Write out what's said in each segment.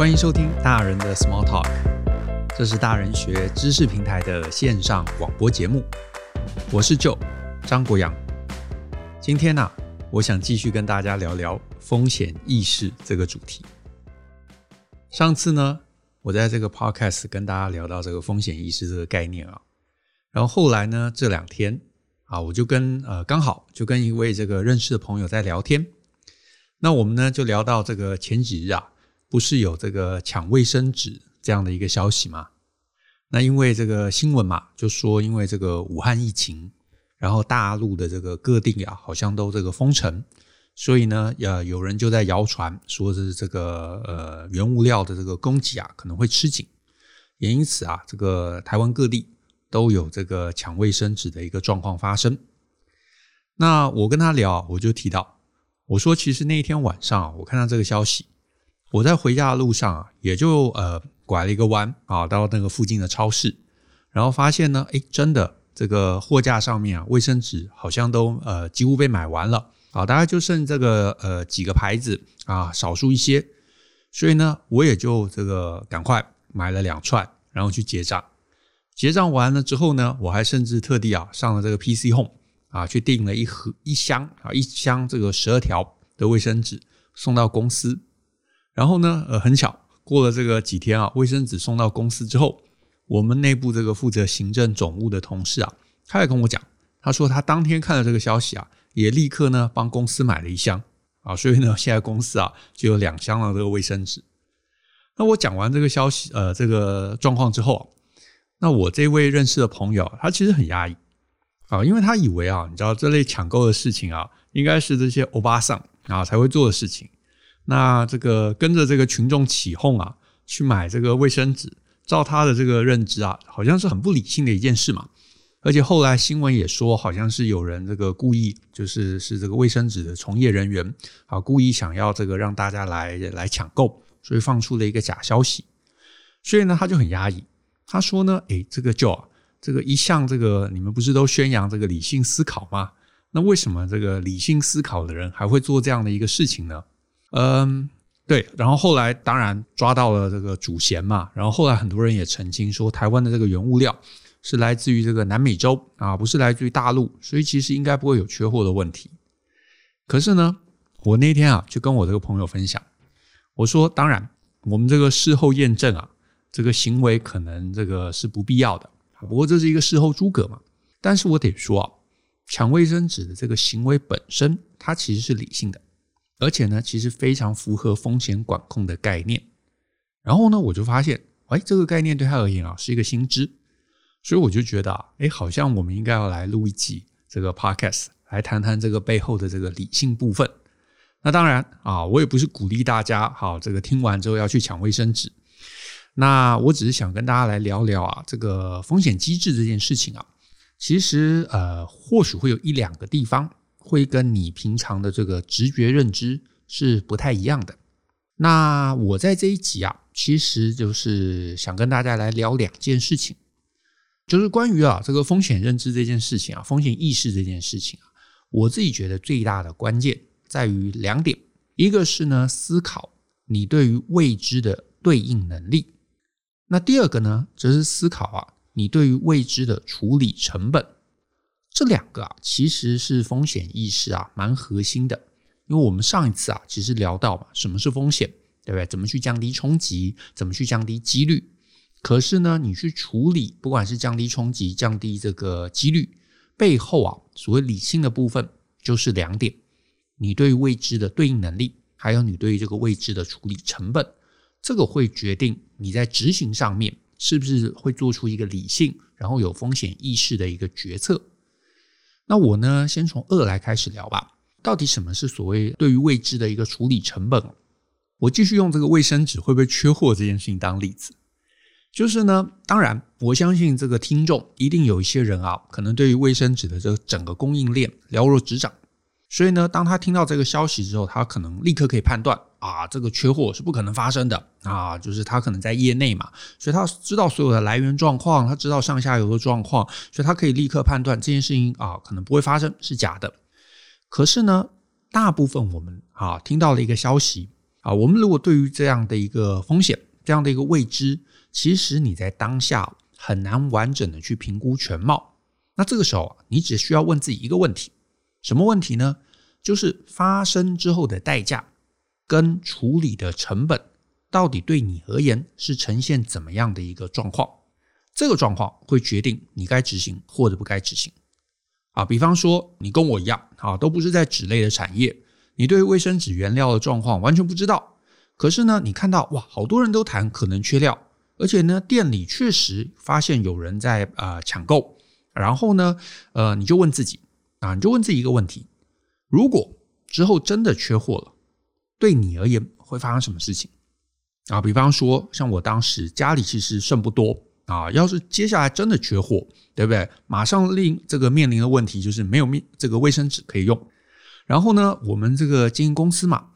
欢迎收听大人的 Small Talk，这是大人学知识平台的线上广播节目。我是 Joe 张国阳。今天呢、我想继续跟大家聊聊风险意识这个主题。上次呢，我在这个 Podcast 跟大家聊到这个风险意识这个概念啊，然后后来呢，这两天啊，我就跟呃刚好就跟一位这个认识的朋友在聊天，那我们呢就聊到这个前几日啊。不是有这个抢卫生纸这样的一个消息吗？那因为这个新闻嘛，就说因为这个武汉疫情，然后大陆的这个各地啊，好像都这个封城，所以呢，呃，有人就在谣传说是这个呃原物料的这个供给啊可能会吃紧，也因此啊，这个台湾各地都有这个抢卫生纸的一个状况发生。那我跟他聊，我就提到，我说其实那一天晚上啊，我看到这个消息。我在回家的路上啊，也就呃拐了一个弯啊，到那个附近的超市，然后发现呢，诶，真的这个货架上面啊，卫生纸好像都呃几乎被买完了啊，大概就剩这个呃几个牌子啊，少数一些，所以呢，我也就这个赶快买了两串，然后去结账。结账完了之后呢，我还甚至特地啊上了这个 PC Home 啊，去订了一盒一箱啊一箱这个十二条的卫生纸送到公司。然后呢，呃，很巧，过了这个几天啊，卫生纸送到公司之后，我们内部这个负责行政总务的同事啊，他也跟我讲，他说他当天看了这个消息啊，也立刻呢帮公司买了一箱啊，所以呢，现在公司啊就有两箱的这个卫生纸。那我讲完这个消息，呃，这个状况之后啊，那我这位认识的朋友，他其实很压抑啊，因为他以为啊，你知道这类抢购的事情啊，应该是这些欧巴桑啊才会做的事情。那这个跟着这个群众起哄啊，去买这个卫生纸，照他的这个认知啊，好像是很不理性的一件事嘛。而且后来新闻也说，好像是有人这个故意，就是是这个卫生纸的从业人员啊，故意想要这个让大家来来抢购，所以放出了一个假消息。所以呢，他就很压抑。他说呢，诶，这个就啊，这个一向这个你们不是都宣扬这个理性思考吗？那为什么这个理性思考的人还会做这样的一个事情呢？嗯，对，然后后来当然抓到了这个主嫌嘛，然后后来很多人也澄清说，台湾的这个原物料是来自于这个南美洲啊，不是来自于大陆，所以其实应该不会有缺货的问题。可是呢，我那天啊就跟我这个朋友分享，我说，当然我们这个事后验证啊，这个行为可能这个是不必要的，不过这是一个事后诸葛嘛。但是我得说啊，抢卫生纸的这个行为本身，它其实是理性的。而且呢，其实非常符合风险管控的概念。然后呢，我就发现，哎，这个概念对他而言啊是一个新知，所以我就觉得啊，哎，好像我们应该要来录一集这个 podcast，来谈谈这个背后的这个理性部分。那当然啊，我也不是鼓励大家好，这个听完之后要去抢卫生纸。那我只是想跟大家来聊聊啊，这个风险机制这件事情啊，其实呃，或许会有一两个地方。会跟你平常的这个直觉认知是不太一样的。那我在这一集啊，其实就是想跟大家来聊两件事情，就是关于啊这个风险认知这件事情啊，风险意识这件事情啊，我自己觉得最大的关键在于两点，一个是呢思考你对于未知的对应能力，那第二个呢则是思考啊你对于未知的处理成本。这两个啊，其实是风险意识啊，蛮核心的。因为我们上一次啊，其实聊到嘛，什么是风险，对不对？怎么去降低冲击？怎么去降低几率？可是呢，你去处理，不管是降低冲击、降低这个几率，背后啊，所谓理性的部分就是两点：你对未知的对应能力，还有你对于这个未知的处理成本。这个会决定你在执行上面是不是会做出一个理性，然后有风险意识的一个决策。那我呢，先从二来开始聊吧。到底什么是所谓对于未知的一个处理成本？我继续用这个卫生纸会不会缺货这件事情当例子。就是呢，当然我相信这个听众一定有一些人啊，可能对于卫生纸的这个整个供应链了若指掌。所以呢，当他听到这个消息之后，他可能立刻可以判断啊，这个缺货是不可能发生的啊，就是他可能在业内嘛，所以他知道所有的来源状况，他知道上下游的状况，所以他可以立刻判断这件事情啊，可能不会发生，是假的。可是呢，大部分我们啊听到了一个消息，啊，我们如果对于这样的一个风险、这样的一个未知，其实你在当下很难完整的去评估全貌。那这个时候，你只需要问自己一个问题：什么问题呢？就是发生之后的代价跟处理的成本，到底对你而言是呈现怎么样的一个状况？这个状况会决定你该执行或者不该执行。啊，比方说你跟我一样，啊，都不是在纸类的产业。你对卫生纸原料的状况完全不知道，可是呢，你看到哇，好多人都谈可能缺料，而且呢，店里确实发现有人在啊、呃、抢购，然后呢，呃，你就问自己啊，你就问自己一个问题：如果之后真的缺货了，对你而言会发生什么事情？啊，比方说像我当时家里其实剩不多啊，要是接下来真的缺货，对不对？马上另这个面临的问题就是没有面这个卫生纸可以用。然后呢，我们这个经营公司嘛，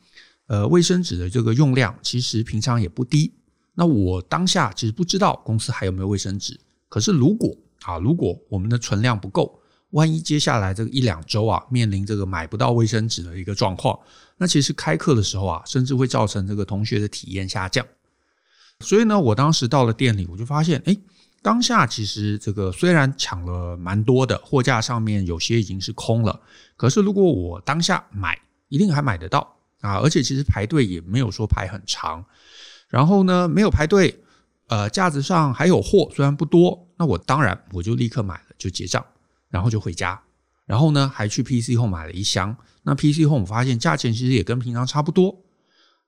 呃，卫生纸的这个用量其实平常也不低。那我当下其实不知道公司还有没有卫生纸。可是如果啊，如果我们的存量不够，万一接下来这个一两周啊，面临这个买不到卫生纸的一个状况，那其实开课的时候啊，甚至会造成这个同学的体验下降。所以呢，我当时到了店里，我就发现，哎，当下其实这个虽然抢了蛮多的货架上面有些已经是空了。可是，如果我当下买，一定还买得到啊！而且，其实排队也没有说排很长。然后呢，没有排队，呃，架子上还有货，虽然不多，那我当然我就立刻买了，就结账，然后就回家。然后呢，还去 PC Home 买了一箱。那 PC Home 我发现价钱其实也跟平常差不多。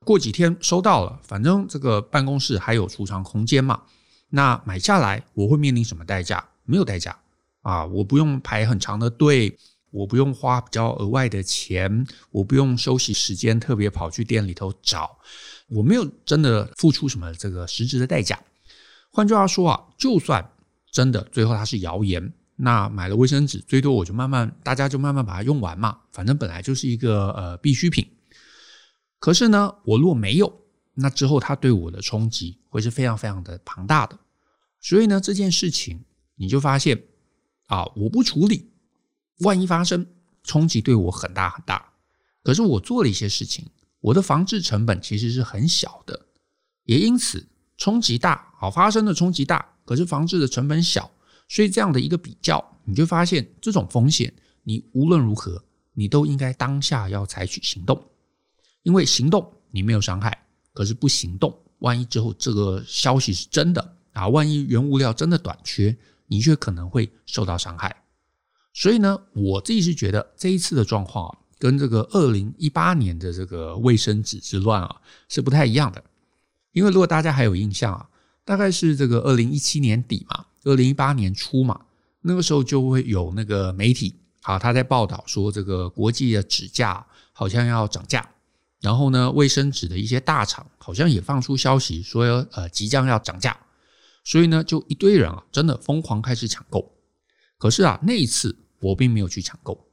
过几天收到了，反正这个办公室还有储藏空间嘛。那买下来我会面临什么代价？没有代价啊！我不用排很长的队。我不用花比较额外的钱，我不用休息时间特别跑去店里头找，我没有真的付出什么这个实质的代价。换句话说啊，就算真的最后它是谣言，那买了卫生纸，最多我就慢慢大家就慢慢把它用完嘛，反正本来就是一个呃必需品。可是呢，我如果没有，那之后它对我的冲击会是非常非常的庞大的。所以呢，这件事情你就发现啊，我不处理。万一发生冲击对我很大很大，可是我做了一些事情，我的防治成本其实是很小的，也因此冲击大，好发生的冲击大，可是防治的成本小，所以这样的一个比较，你就发现这种风险，你无论如何，你都应该当下要采取行动，因为行动你没有伤害，可是不行动，万一之后这个消息是真的啊，万一原物料真的短缺，你却可能会受到伤害。所以呢，我自己是觉得这一次的状况啊，跟这个二零一八年的这个卫生纸之乱啊是不太一样的。因为如果大家还有印象啊，大概是这个二零一七年底嘛，二零一八年初嘛，那个时候就会有那个媒体啊，他在报道说这个国际的纸价好像要涨价，然后呢，卫生纸的一些大厂好像也放出消息说呃即将要涨价，所以呢，就一堆人啊真的疯狂开始抢购。可是啊，那一次。我并没有去抢购，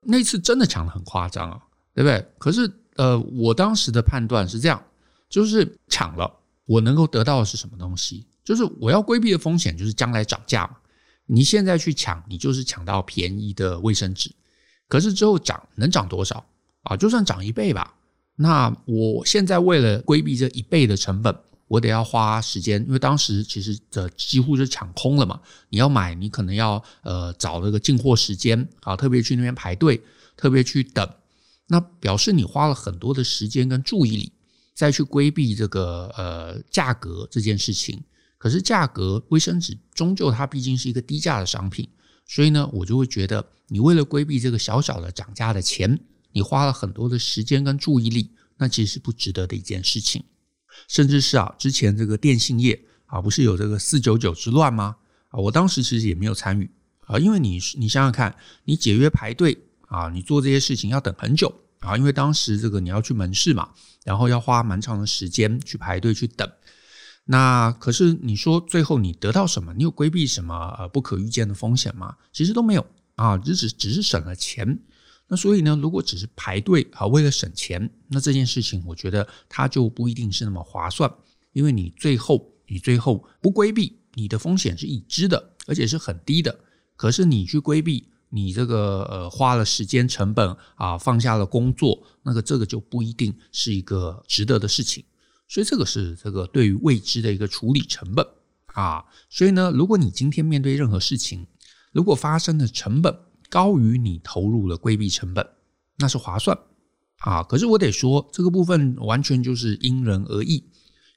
那次真的抢得很夸张啊，对不对？可是，呃，我当时的判断是这样，就是抢了，我能够得到的是什么东西？就是我要规避的风险，就是将来涨价嘛。你现在去抢，你就是抢到便宜的卫生纸，可是之后涨能涨多少啊？就算涨一倍吧，那我现在为了规避这一倍的成本。我得要花时间，因为当时其实这几乎是抢空了嘛。你要买，你可能要呃找那个进货时间啊，特别去那边排队，特别去等。那表示你花了很多的时间跟注意力，再去规避这个呃价格这件事情。可是价格卫生纸终究它毕竟是一个低价的商品，所以呢，我就会觉得你为了规避这个小小的涨价的钱，你花了很多的时间跟注意力，那其实是不值得的一件事情。甚至是啊，之前这个电信业啊，不是有这个四九九之乱吗？啊，我当时其实也没有参与啊，因为你你想想看，你解约排队啊，你做这些事情要等很久啊，因为当时这个你要去门市嘛，然后要花蛮长的时间去排队去等。那可是你说最后你得到什么？你有规避什么呃不可预见的风险吗？其实都没有啊，只只只是省了钱。那所以呢，如果只是排队啊，为了省钱，那这件事情我觉得它就不一定是那么划算，因为你最后你最后不规避，你的风险是已知的，而且是很低的。可是你去规避，你这个呃花了时间成本啊，放下了工作，那个这个就不一定是一个值得的事情。所以这个是这个对于未知的一个处理成本啊。所以呢，如果你今天面对任何事情，如果发生的成本高于你投入的规避成本，那是划算啊。可是我得说，这个部分完全就是因人而异，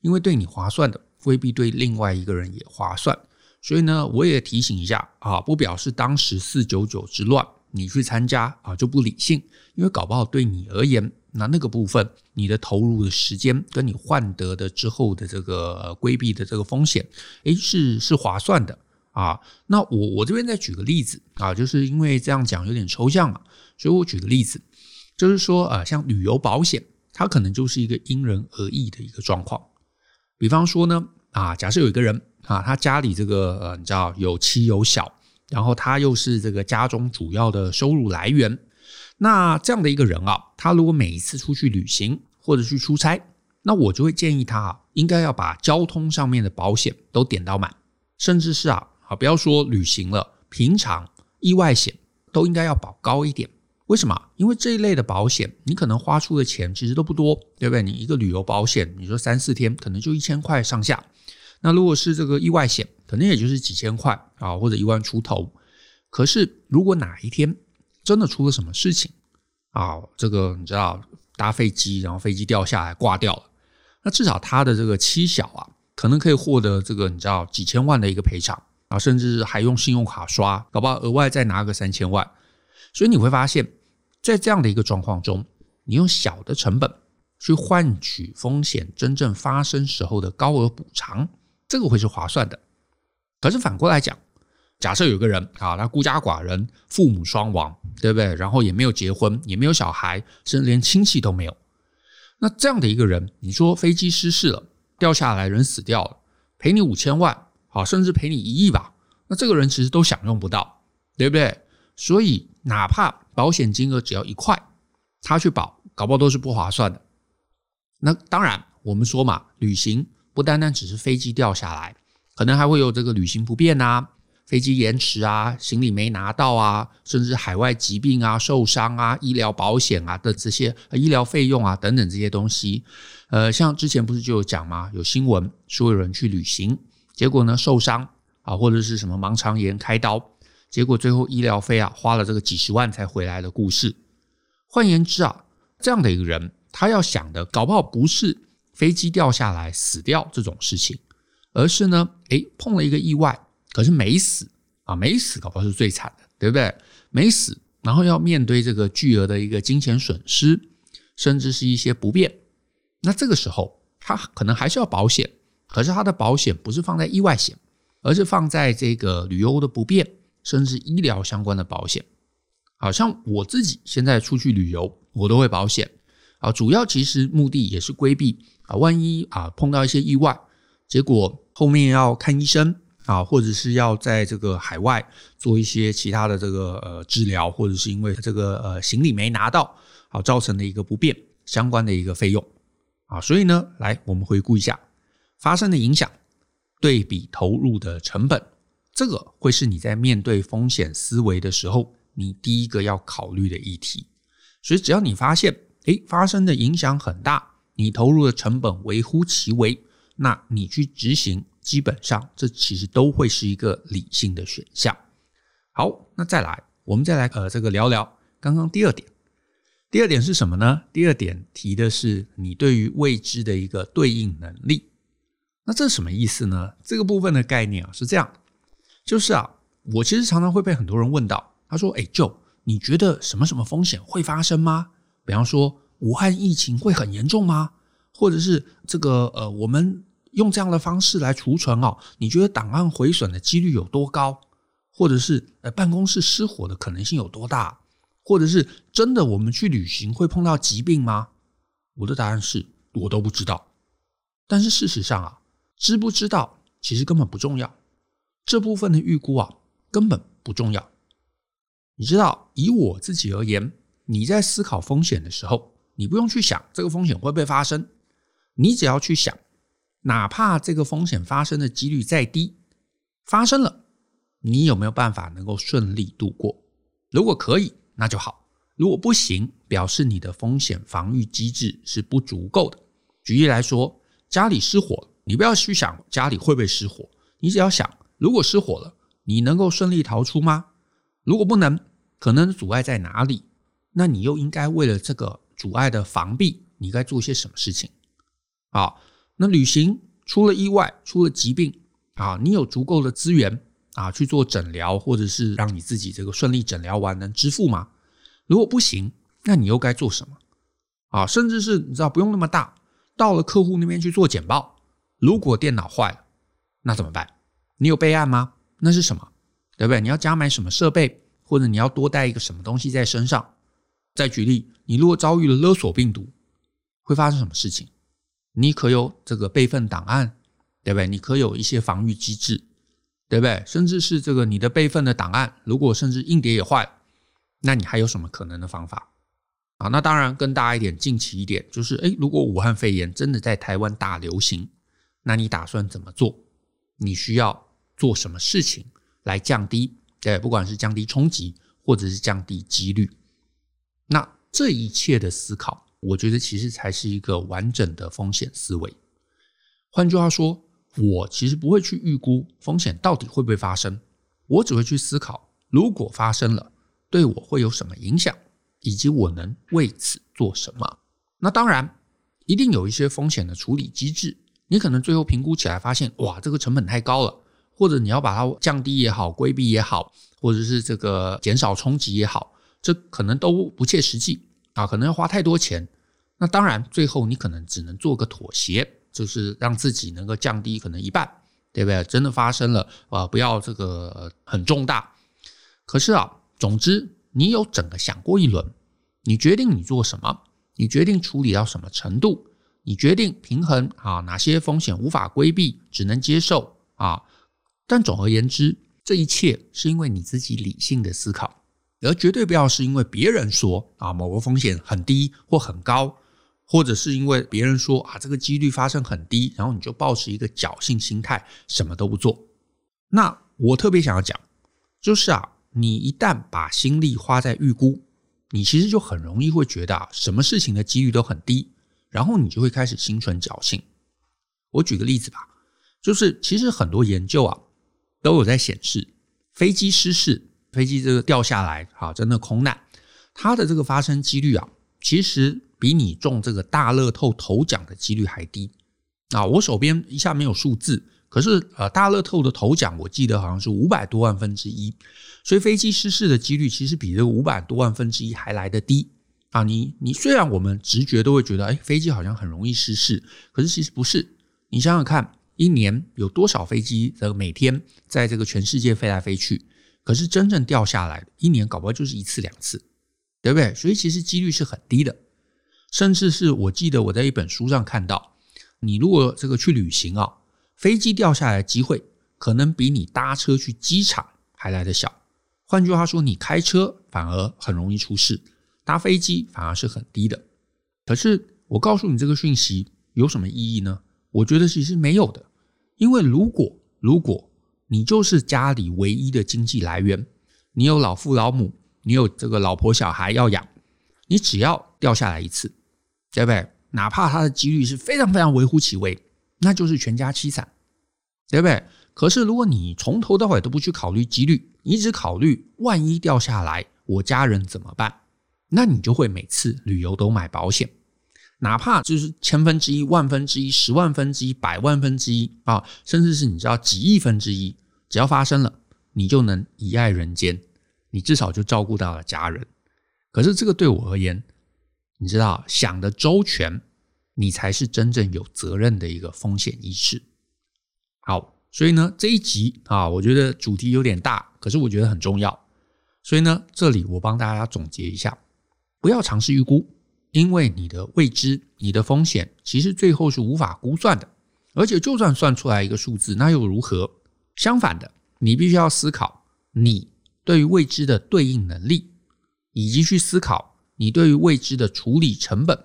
因为对你划算的未必对另外一个人也划算。所以呢，我也提醒一下啊，不表示当时四九九之乱你去参加啊就不理性，因为搞不好对你而言，那那个部分你的投入的时间跟你换得的之后的这个规避的这个风险，诶，是是划算的啊。那我我这边再举个例子啊，就是因为这样讲有点抽象嘛，所以我举个例子，就是说啊，像旅游保险，它可能就是一个因人而异的一个状况。比方说呢，啊，假设有一个人。啊，他家里这个呃，你知道有妻有小，然后他又是这个家中主要的收入来源。那这样的一个人啊，他如果每一次出去旅行或者去出差，那我就会建议他啊，应该要把交通上面的保险都点到满，甚至是啊，啊不要说旅行了，平常意外险都应该要保高一点。为什么？因为这一类的保险，你可能花出的钱其实都不多，对不对？你一个旅游保险，你说三四天，可能就一千块上下。那如果是这个意外险，可能也就是几千块啊，或者一万出头。可是如果哪一天真的出了什么事情啊，这个你知道搭飞机，然后飞机掉下来挂掉了，那至少他的这个妻小啊，可能可以获得这个你知道几千万的一个赔偿啊，甚至还用信用卡刷，搞不好额外再拿个三千万。所以你会发现，在这样的一个状况中，你用小的成本去换取风险真正发生时候的高额补偿。这个会是划算的，可是反过来讲，假设有个人啊，他孤家寡人，父母双亡，对不对？然后也没有结婚，也没有小孩，甚至连亲戚都没有。那这样的一个人，你说飞机失事了，掉下来人死掉了，赔你五千万，好，甚至赔你一亿吧？那这个人其实都享用不到，对不对？所以哪怕保险金额只要一块，他去保，搞不好都是不划算的。那当然，我们说嘛，旅行。不单单只是飞机掉下来，可能还会有这个旅行不便啊，飞机延迟啊，行李没拿到啊，甚至海外疾病啊、受伤啊、医疗保险啊的这些医疗费用啊等等这些东西。呃，像之前不是就有讲吗？有新闻说有人去旅行，结果呢受伤啊，或者是什么盲肠炎开刀，结果最后医疗费啊花了这个几十万才回来的故事。换言之啊，这样的一个人，他要想的搞不好不是。飞机掉下来死掉这种事情，而是呢，诶，碰了一个意外，可是没死啊，没死搞不好是最惨的，对不对？没死，然后要面对这个巨额的一个金钱损失，甚至是一些不便。那这个时候，他可能还是要保险，可是他的保险不是放在意外险，而是放在这个旅游的不便，甚至医疗相关的保险。好像我自己现在出去旅游，我都会保险啊，主要其实目的也是规避。啊，万一啊碰到一些意外，结果后面要看医生啊，或者是要在这个海外做一些其他的这个呃治疗，或者是因为这个呃行李没拿到，好造成的一个不便，相关的一个费用啊，所以呢，来我们回顾一下发生的影响，对比投入的成本，这个会是你在面对风险思维的时候，你第一个要考虑的议题。所以只要你发现，诶，发生的影响很大。你投入的成本微乎其微，那你去执行，基本上这其实都会是一个理性的选项。好，那再来，我们再来呃，这个聊聊刚刚第二点。第二点是什么呢？第二点提的是你对于未知的一个对应能力。那这是什么意思呢？这个部分的概念啊是这样，就是啊，我其实常常会被很多人问到，他说：“哎，Joe，你觉得什么什么风险会发生吗？”比方说。武汉疫情会很严重吗？或者是这个呃，我们用这样的方式来储存哦，你觉得档案毁损的几率有多高？或者是呃，办公室失火的可能性有多大？或者是真的我们去旅行会碰到疾病吗？我的答案是我都不知道。但是事实上啊，知不知道其实根本不重要，这部分的预估啊根本不重要。你知道，以我自己而言，你在思考风险的时候。你不用去想这个风险会不会发生，你只要去想，哪怕这个风险发生的几率再低，发生了，你有没有办法能够顺利度过？如果可以，那就好；如果不行，表示你的风险防御机制是不足够的。举例来说，家里失火，你不要去想家里会不会失火，你只要想，如果失火了，你能够顺利逃出吗？如果不能，可能阻碍在哪里？那你又应该为了这个阻碍的防避，你该做些什么事情？啊，那旅行出了意外，出了疾病啊，你有足够的资源啊去做诊疗，或者是让你自己这个顺利诊疗完能支付吗？如果不行，那你又该做什么？啊，甚至是你知道不用那么大，到了客户那边去做简报，如果电脑坏了，那怎么办？你有备案吗？那是什么？对不对？你要加买什么设备，或者你要多带一个什么东西在身上？再举例，你如果遭遇了勒索病毒，会发生什么事情？你可有这个备份档案，对不对？你可有一些防御机制，对不对？甚至是这个你的备份的档案，如果甚至硬碟也坏，那你还有什么可能的方法？啊，那当然更大一点、近期一点，就是诶，如果武汉肺炎真的在台湾大流行，那你打算怎么做？你需要做什么事情来降低？对，不管是降低冲击，或者是降低几率。那这一切的思考，我觉得其实才是一个完整的风险思维。换句话说，我其实不会去预估风险到底会不会发生，我只会去思考，如果发生了，对我会有什么影响，以及我能为此做什么。那当然，一定有一些风险的处理机制，你可能最后评估起来发现，哇，这个成本太高了，或者你要把它降低也好，规避也好，或者是这个减少冲击也好。这可能都不切实际啊，可能要花太多钱。那当然，最后你可能只能做个妥协，就是让自己能够降低可能一半，对不对？真的发生了啊，不要这个很重大。可是啊，总之你有整个想过一轮，你决定你做什么，你决定处理到什么程度，你决定平衡啊哪些风险无法规避，只能接受啊。但总而言之，这一切是因为你自己理性的思考。而绝对不要是因为别人说啊某个风险很低或很高，或者是因为别人说啊这个几率发生很低，然后你就抱持一个侥幸心态，什么都不做。那我特别想要讲，就是啊，你一旦把心力花在预估，你其实就很容易会觉得啊什么事情的几率都很低，然后你就会开始心存侥幸。我举个例子吧，就是其实很多研究啊都有在显示，飞机失事。飞机这个掉下来，好，真的空难，它的这个发生几率啊，其实比你中这个大乐透头奖的几率还低啊！我手边一下没有数字，可是呃，大乐透的头奖我记得好像是五百多万分之一，所以飞机失事的几率其实比这个五百多万分之一还来得低啊！你你虽然我们直觉都会觉得，哎，飞机好像很容易失事，可是其实不是。你想想看，一年有多少飞机的每天在这个全世界飞来飞去？可是真正掉下来，一年搞不好就是一次两次，对不对？所以其实几率是很低的，甚至是我记得我在一本书上看到，你如果这个去旅行啊，飞机掉下来的机会可能比你搭车去机场还来得小。换句话说，你开车反而很容易出事，搭飞机反而是很低的。可是我告诉你这个讯息有什么意义呢？我觉得其实没有的，因为如果如果。你就是家里唯一的经济来源，你有老父老母，你有这个老婆小孩要养，你只要掉下来一次，对不对？哪怕它的几率是非常非常微乎其微，那就是全家凄惨，对不对？可是如果你从头到尾都不去考虑几率，你只考虑万一掉下来，我家人怎么办？那你就会每次旅游都买保险。哪怕就是千分之一、万分之一、十万分之一、百万分之一啊，甚至是你知道几亿分之一。只要发生了，你就能以爱人间，你至少就照顾到了家人。可是这个对我而言，你知道，想的周全，你才是真正有责任的一个风险意识。好，所以呢，这一集啊，我觉得主题有点大，可是我觉得很重要。所以呢，这里我帮大家总结一下：不要尝试预估，因为你的未知、你的风险，其实最后是无法估算的。而且，就算算出来一个数字，那又如何？相反的，你必须要思考你对于未知的对应能力，以及去思考你对于未知的处理成本。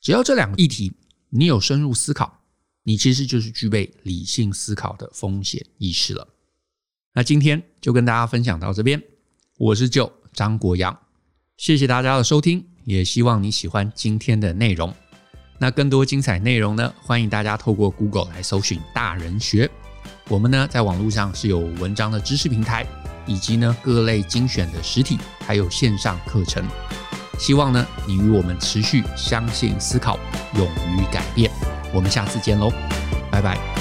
只要这两个议题你有深入思考，你其实就是具备理性思考的风险意识了。那今天就跟大家分享到这边，我是 Joe，张国阳。谢谢大家的收听，也希望你喜欢今天的内容。那更多精彩内容呢，欢迎大家透过 Google 来搜寻大人学。我们呢，在网络上是有文章的知识平台，以及呢各类精选的实体还有线上课程。希望呢，你与我们持续相信、思考、勇于改变。我们下次见喽，拜拜。